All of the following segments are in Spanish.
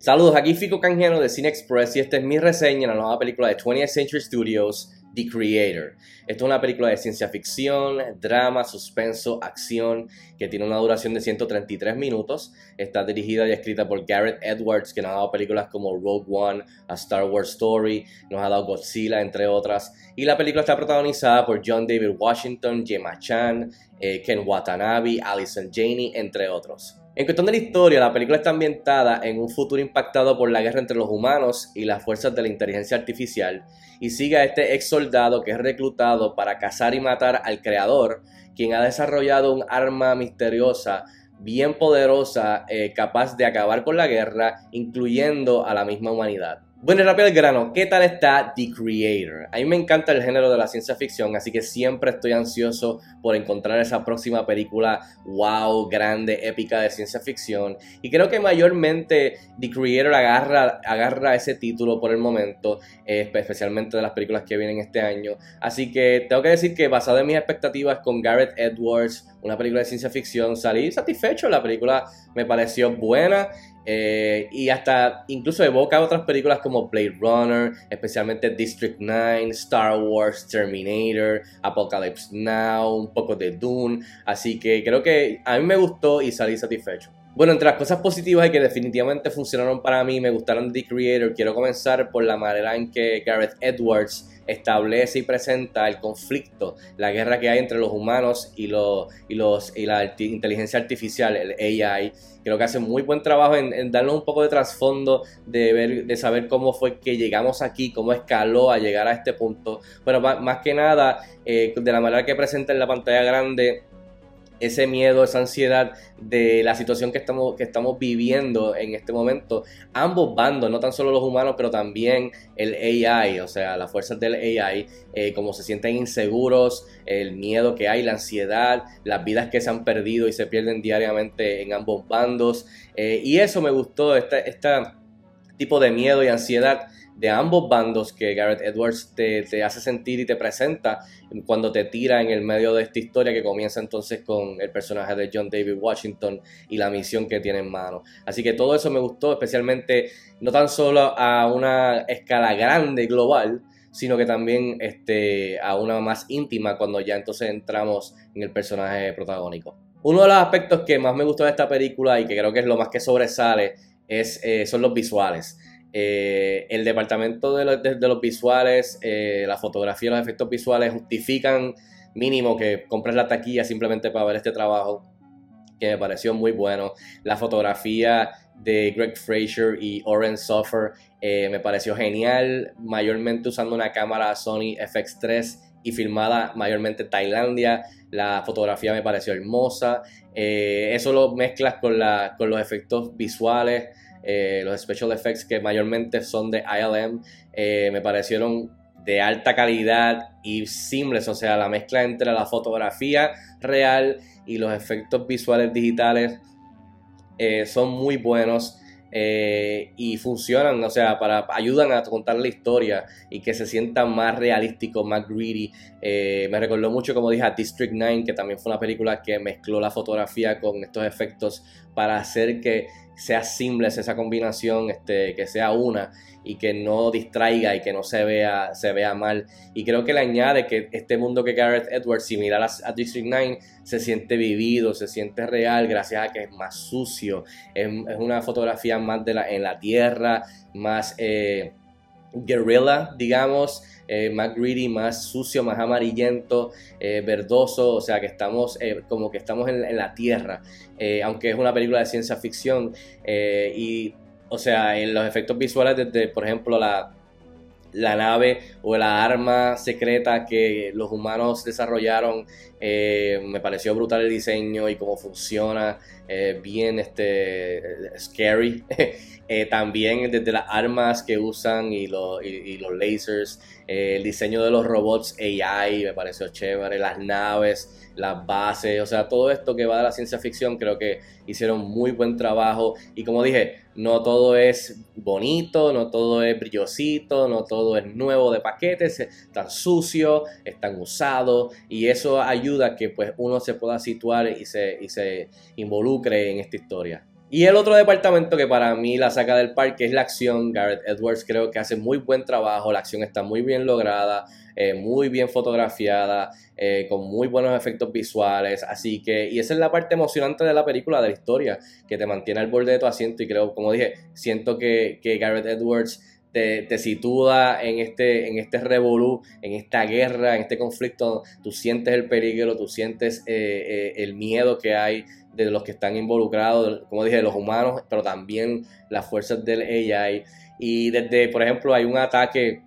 Saludos, aquí Fico Canjeno de Cine Express y esta es mi reseña de la nueva película de 20th Century Studios, The Creator. Esta es una película de ciencia ficción, drama, suspenso, acción, que tiene una duración de 133 minutos. Está dirigida y escrita por Garrett Edwards, que nos ha dado películas como Rogue One, A Star Wars Story, nos ha dado Godzilla, entre otras. Y la película está protagonizada por John David Washington, Gemma Chan, eh, Ken Watanabe, Allison Janney, entre otros. En cuestión de la historia, la película está ambientada en un futuro impactado por la guerra entre los humanos y las fuerzas de la inteligencia artificial y sigue a este ex soldado que es reclutado para cazar y matar al creador, quien ha desarrollado un arma misteriosa bien poderosa, eh, capaz de acabar con la guerra, incluyendo a la misma humanidad. Bueno, rápido el grano, ¿qué tal está The Creator? A mí me encanta el género de la ciencia ficción, así que siempre estoy ansioso por encontrar esa próxima película wow, grande, épica de ciencia ficción. Y creo que mayormente The Creator agarra, agarra ese título por el momento, eh, especialmente de las películas que vienen este año. Así que tengo que decir que basado en mis expectativas con Garrett Edwards, una película de ciencia ficción, salí satisfecho. La película me pareció buena. Eh, y hasta incluso evoca otras películas como Blade Runner, especialmente District 9, Star Wars, Terminator, Apocalypse Now, un poco de Dune. Así que creo que a mí me gustó y salí satisfecho. Bueno, entre las cosas positivas y que definitivamente funcionaron para mí, me gustaron The Creator, quiero comenzar por la manera en que Gareth Edwards establece y presenta el conflicto, la guerra que hay entre los humanos y, los, y, los, y la inteligencia artificial, el AI. Creo que hace muy buen trabajo en, darnos un poco de trasfondo, de, ver, de saber cómo fue que llegamos aquí, cómo escaló a llegar a este punto. Pero más, que nada, eh, de la manera que presenta en la pantalla grande, ese miedo, esa ansiedad de la situación que estamos, que estamos viviendo en este momento, ambos bandos, no tan solo los humanos, pero también el AI, o sea, las fuerzas del AI, eh, como se sienten inseguros, el miedo que hay, la ansiedad, las vidas que se han perdido y se pierden diariamente en ambos bandos. Eh, y eso me gustó, este, este tipo de miedo y ansiedad de ambos bandos que Garrett Edwards te, hace sentir y te presenta cuando te tira en el medio de esta historia que comienza entonces con el personaje de John David Washington y la misión que tiene en mano. Así que todo eso me gustó, especialmente no tan solo a una escala grande global, sino que también este, a una más íntima cuando ya entonces entramos en el personaje protagónico. Uno de los aspectos que más me gustó de esta película y que creo que es lo más que sobresale es, eh, son los visuales. Eh, el departamento de, los visuales, eh, la fotografía los efectos visuales justifican mínimo que compres la taquilla simplemente para ver este trabajo que me pareció muy bueno. La fotografía de Greg Fraser y Oren Soffer eh, me pareció genial, mayormente usando una cámara Sony FX3 y filmada mayormente en Tailandia. La fotografía me pareció hermosa. eso lo mezclas con, la, con los efectos visuales eh, los special effects que mayormente son de ILM, eh, me parecieron de alta calidad y simples, o sea, la mezcla entre la fotografía real y los efectos visuales digitales eh, son muy buenos. y funcionan, o sea, para ayudan a contar la historia y que se sienta más realístico, más greedy. me recordó mucho, como dije, a District 9, que también fue una película que mezcló la fotografía con estos efectos para hacer que sea simple esa combinación, este, que sea una y que no distraiga y que no se vea, se vea mal. Y creo que le añade que este mundo que Gareth Edwards, similar a, District 9, se siente vivido, se siente real, gracias a que es más sucio, es, una fotografía más de la, en la tierra, más eh, guerrilla, digamos. Eh, más greedy, más sucio, más amarillento, eh, verdoso, o sea que estamos eh, como que estamos en, la tierra, aunque es una película de ciencia ficción y, o sea, en los efectos visuales desde, por ejemplo, la, la nave o la arma secreta que los humanos desarrollaron. me pareció brutal el diseño y cómo funciona. Bien este, scary. Eh, también desde las armas que usan y, los lasers, eh, el diseño de los robots AI me pareció chévere, las naves, las bases, o sea, todo esto que va de la ciencia ficción creo que hicieron muy buen trabajo y como dije, no todo es bonito, no todo es brillosito, no todo es nuevo de paquetes, están sucio, están usados y eso ayuda a que pues uno se pueda situar y se, y se involucre en esta historia. Y el otro departamento que para mí la saca del parque es la acción. Gareth Edwards creo que hace muy buen trabajo, la acción está muy bien lograda, eh, muy bien fotografiada, eh, con muy buenos efectos visuales. Así que, y esa es la parte emocionante de la película, de la historia, que te mantiene al borde de tu asiento. Y creo, como dije, siento que, que Gareth Edwards te, sitúa en este, en este revolú, en esta guerra, en este conflicto. Tú sientes el peligro, tú sientes eh, el miedo que hay de los que están involucrados, como dije, de los humanos, pero también las fuerzas del AI. Y desde, por ejemplo, hay un ataque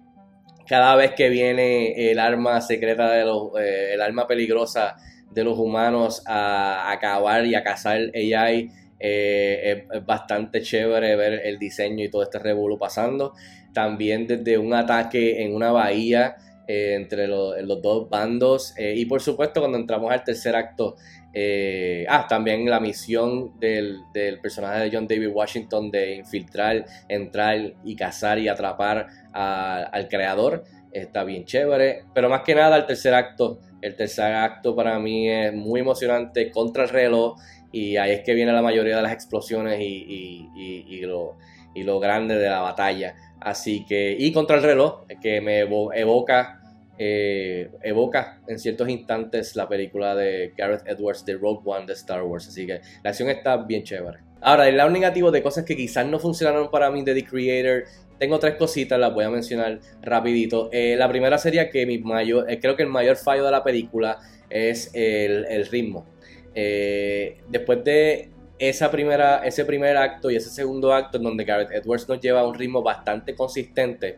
cada vez que viene el arma secreta de los, eh, el arma peligrosa de los humanos a, acabar y a cazar AI. Eh, es, bastante chévere ver el diseño y todo este revuelo pasando. También desde un ataque en una bahía eh, entre los dos bandos. y por supuesto cuando entramos al tercer acto eh, ah, también la misión del, personaje de John David Washington de infiltrar, entrar y cazar y atrapar al creador está bien chévere. Pero más que nada el tercer acto. El tercer acto para mí es muy emocionante contra el reloj y ahí es que viene la mayoría de las explosiones y, lo, y lo grande de la batalla. Así que, y contra el reloj, que me evoca eh, evoca en ciertos instantes la película de Gareth Edwards de Rogue One de Star Wars. Así que la acción está bien chévere. Ahora, el lado negativo de cosas que quizás no funcionaron para mí The Creator, tengo tres cositas, las voy a mencionar rapidito. Eh, la primera sería que mi mayor, eh, creo que el mayor fallo de la película es el, ritmo. Después de esa primera, ese primer acto y ese segundo acto en donde Gareth Edwards nos lleva a un ritmo bastante consistente,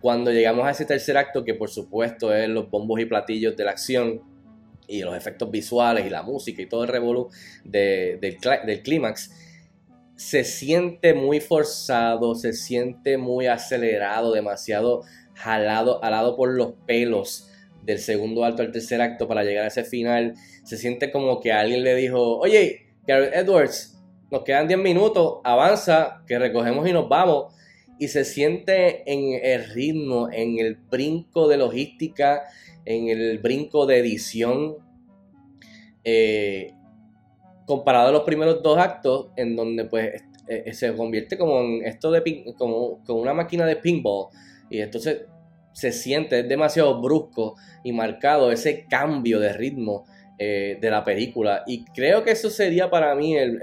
cuando llegamos a ese tercer acto, que por supuesto es los bombos y platillos de la acción y los efectos visuales y la música y todo el revolú del, del clímax, se siente muy forzado, se siente muy acelerado, demasiado jalado, jalado por los pelos del segundo acto al tercer acto para llegar a ese final. Se siente como que alguien le dijo, oye, Gareth Edwards, nos quedan 10 minutos, avanza, que recogemos y nos vamos y se siente en el ritmo, en el brinco de logística, en el brinco de edición, eh, comparado a los primeros dos actos, en donde pues eh, se convierte como en esto de como, como una máquina de pinball, y entonces se siente, es demasiado brusco y marcado ese cambio de ritmo eh, de la película. Y creo que eso sería para mí el,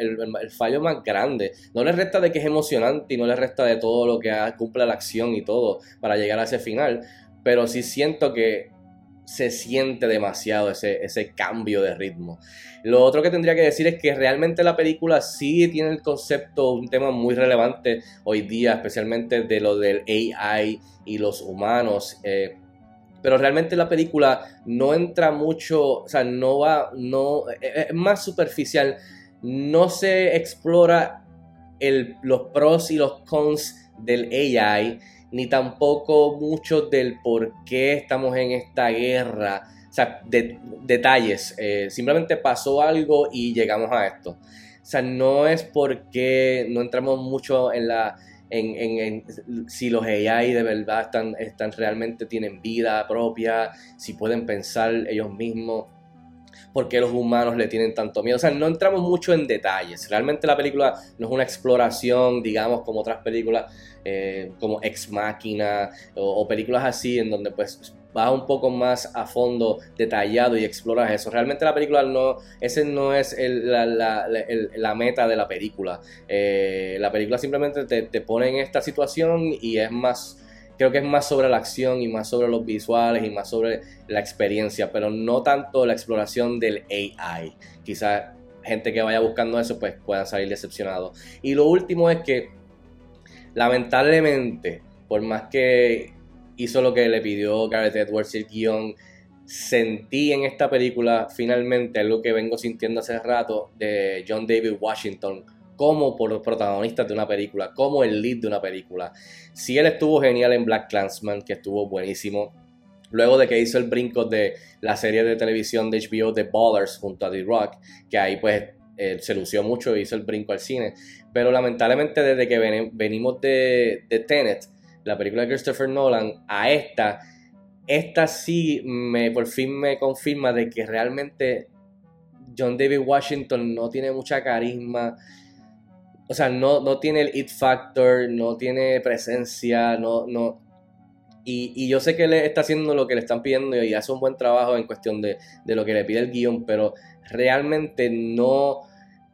fallo más grande. No le resta de que es emocionante y no le resta de todo lo que cumple la acción y todo para llegar a ese final. Pero sí siento que se siente demasiado ese, ese cambio de ritmo. Lo otro que tendría que decir es que realmente la película sí tiene el concepto, un tema muy relevante hoy día, especialmente de lo del AI y los humanos. Eh, pero realmente la película no entra mucho, o sea, no va, no, e, e, es más superficial, no se explora el, los pros y los cons del AI, ni tampoco mucho del por qué estamos en esta guerra, o sea, de, detalles, eh, simplemente pasó algo y llegamos a esto. O sea, no es porque no entramos mucho en la en, si los AI de verdad están, están realmente tienen vida propia, si pueden pensar ellos mismos, por qué los humanos le tienen tanto miedo. O sea, no entramos mucho en detalles. Realmente la película no es una exploración, digamos, como otras películas, eh, como Ex Máquina o, películas así, en donde pues vas un poco más a fondo, detallado y exploras eso. Realmente la película no, ese no es la, meta de la película. Eh, la película simplemente te, pone en esta situación y es más, creo que es más sobre la acción y más sobre los visuales y más sobre la experiencia, pero no tanto la exploración del AI. Quizás gente que vaya buscando eso pues puedan salir decepcionados. Y lo último es que lamentablemente, por más que hizo lo que le pidió Gareth Edwards el guion. Sentí en esta película finalmente algo que vengo sintiendo hace rato de John David Washington como por protagonista de una película, como el lead de una película. Si él estuvo genial en Black Clansman, que estuvo buenísimo. Luego de que hizo el brinco de la serie de televisión de HBO The Ballers junto a The Rock, que ahí pues se lució mucho y hizo el brinco al cine. Pero lamentablemente desde que venimos de, de Tenet, la película de Christopher Nolan, a esta, esta sí me por fin me confirma de que realmente John David Washington no tiene mucha carisma. O sea, no, no tiene el it factor, no tiene presencia, no, no. Y, y, yo sé que él está haciendo lo que le están pidiendo y hace un buen trabajo en cuestión de, de lo que le pide el guion, pero realmente no,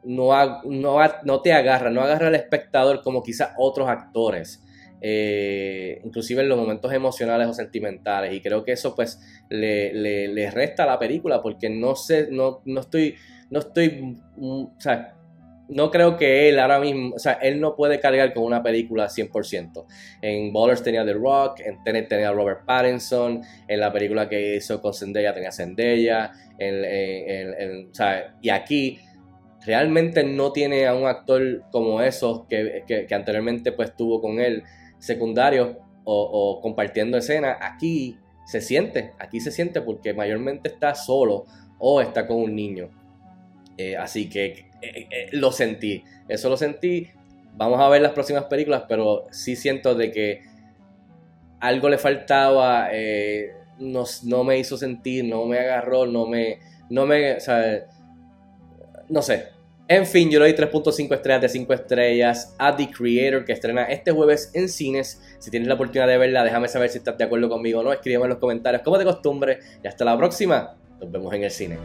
no, no, no te agarra, no agarra al espectador como quizás otros actores. Eh, inclusive en los momentos emocionales o sentimentales y creo que eso pues le, le, resta a la película porque no sé, no, no estoy, no estoy, mm, o sea, no creo que él ahora mismo, o sea, él no puede cargar con una película 100%. En Ballers tenía The Rock, en Tenet tenía Robert Pattinson, en la película que hizo con Zendaya tenía Zendaya, en, o sea, y aquí realmente no tiene a un actor como esos que, que, anteriormente pues tuvo con él secundarios o, compartiendo escena. Aquí se siente, aquí se siente porque mayormente está solo o está con un niño. Eh, así que eh, eh, lo sentí, eso lo sentí. Vamos a ver las próximas películas, pero sí siento de que algo le faltaba, no, no, me hizo sentir, no me agarró, no me, no me, o sea, no sé. En fin, yo le doy 3.5 estrellas de 5 estrellas a The Creator que estrena este jueves en cines. Si tienes la oportunidad de verla, déjame saber si estás de acuerdo conmigo o no. Escríbeme en los comentarios como de costumbre. Y hasta la próxima. Nos vemos en el cine.